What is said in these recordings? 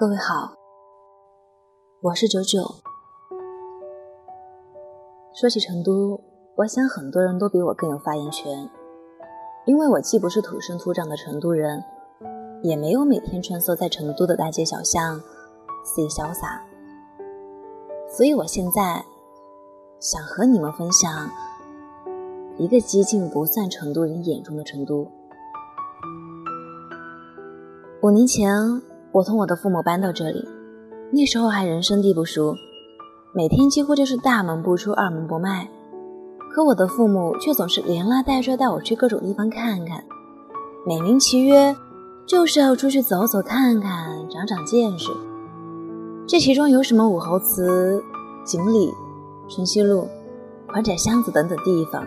各位好，我是九九。说起成都，我想很多人都比我更有发言权，因为我既不是土生土长的成都人，也没有每天穿梭在成都的大街小巷肆意潇洒，所以我现在想和你们分享一个几近不算成都人眼中的成都。五年前。我同我的父母搬到这里，那时候还人生地不熟，每天几乎就是大门不出二门不迈。可我的父母却总是连拉带拽带我去各种地方看看，美名其曰就是要出去走走看看，长长见识。这其中有什么武侯祠、锦里、春熙路、宽窄巷子等等地方？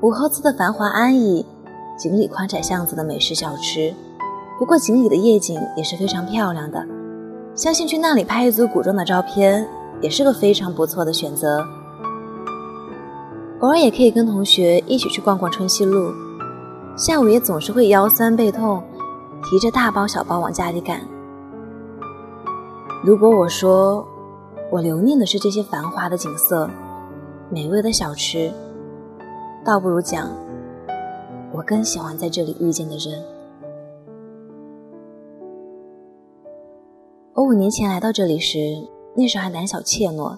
武侯祠的繁华安逸，锦里宽窄巷子的美食小吃。不过锦里的夜景也是非常漂亮的，相信去那里拍一组古装的照片也是个非常不错的选择。偶尔也可以跟同学一起去逛逛春熙路，下午也总是会腰酸背痛，提着大包小包往家里赶。如果我说我留念的是这些繁华的景色、美味的小吃，倒不如讲我更喜欢在这里遇见的人。我五年前来到这里时，那时候还胆小怯懦，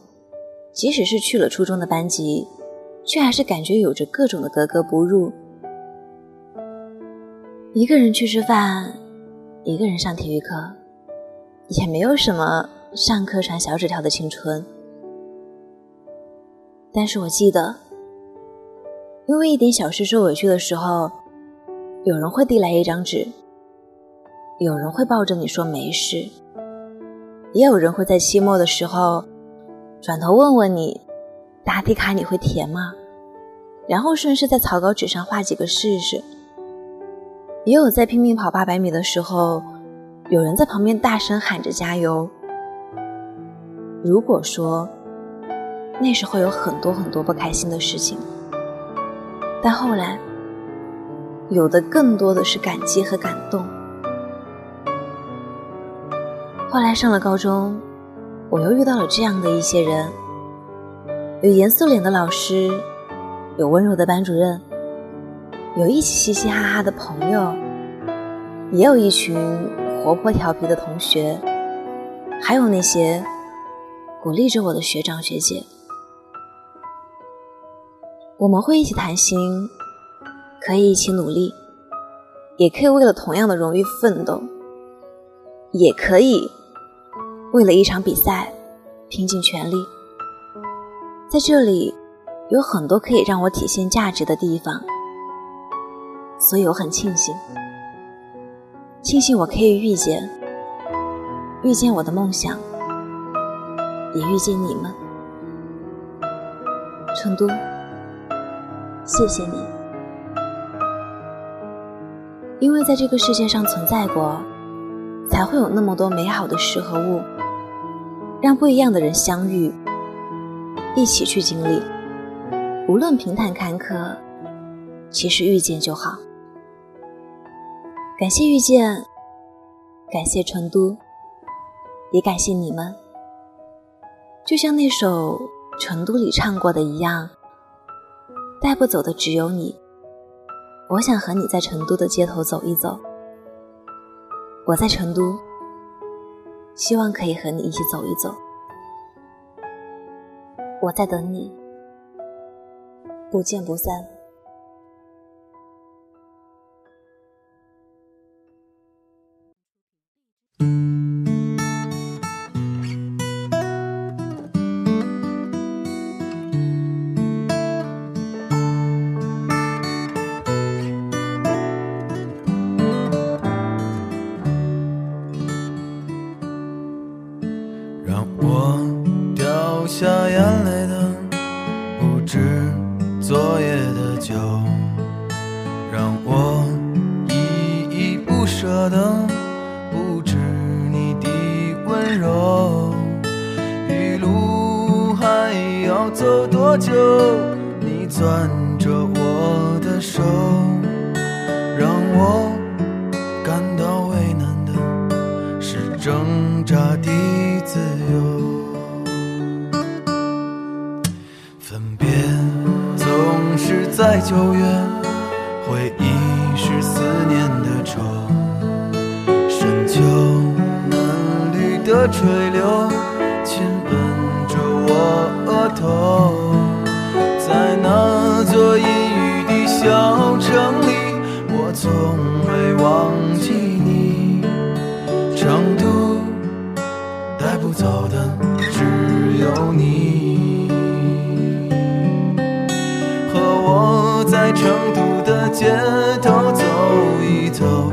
即使是去了初中的班级，却还是感觉有着各种的格格不入。一个人去吃饭，一个人上体育课，也没有什么上课传小纸条的青春。但是我记得，因为一点小事受委屈的时候，有人会递来一张纸，有人会抱着你说没事。也有人会在期末的时候转头问问你，答题卡你会填吗？然后顺势在草稿纸上画几个试试。也有在拼命跑八百米的时候，有人在旁边大声喊着加油。如果说那时候有很多很多不开心的事情，但后来有的更多的是感激和感动。后来上了高中，我又遇到了这样的一些人：有严肃脸的老师，有温柔的班主任，有一起嘻嘻哈哈的朋友，也有一群活泼调皮的同学，还有那些鼓励着我的学长学姐。我们会一起谈心，可以一起努力，也可以为了同样的荣誉奋斗，也可以。为了一场比赛，拼尽全力。在这里，有很多可以让我体现价值的地方，所以我很庆幸，庆幸我可以遇见，遇见我的梦想，也遇见你们。成都，谢谢你，因为在这个世界上存在过，才会有那么多美好的事和物。让不一样的人相遇，一起去经历，无论平坦坎坷，其实遇见就好。感谢遇见，感谢成都，也感谢你们。就像那首《成都》里唱过的一样，带不走的只有你。我想和你在成都的街头走一走。我在成都。希望可以和你一起走一走，我在等你，不见不散。多久？你攥着我的手，让我感到为难的是挣扎的自由。分别总是在九月，回忆是思念的愁。深秋嫩绿的垂柳，亲吻着我额头，小城里，我从未忘记你。成都带不走的只有你，和我在成都的街头走一走，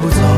不走。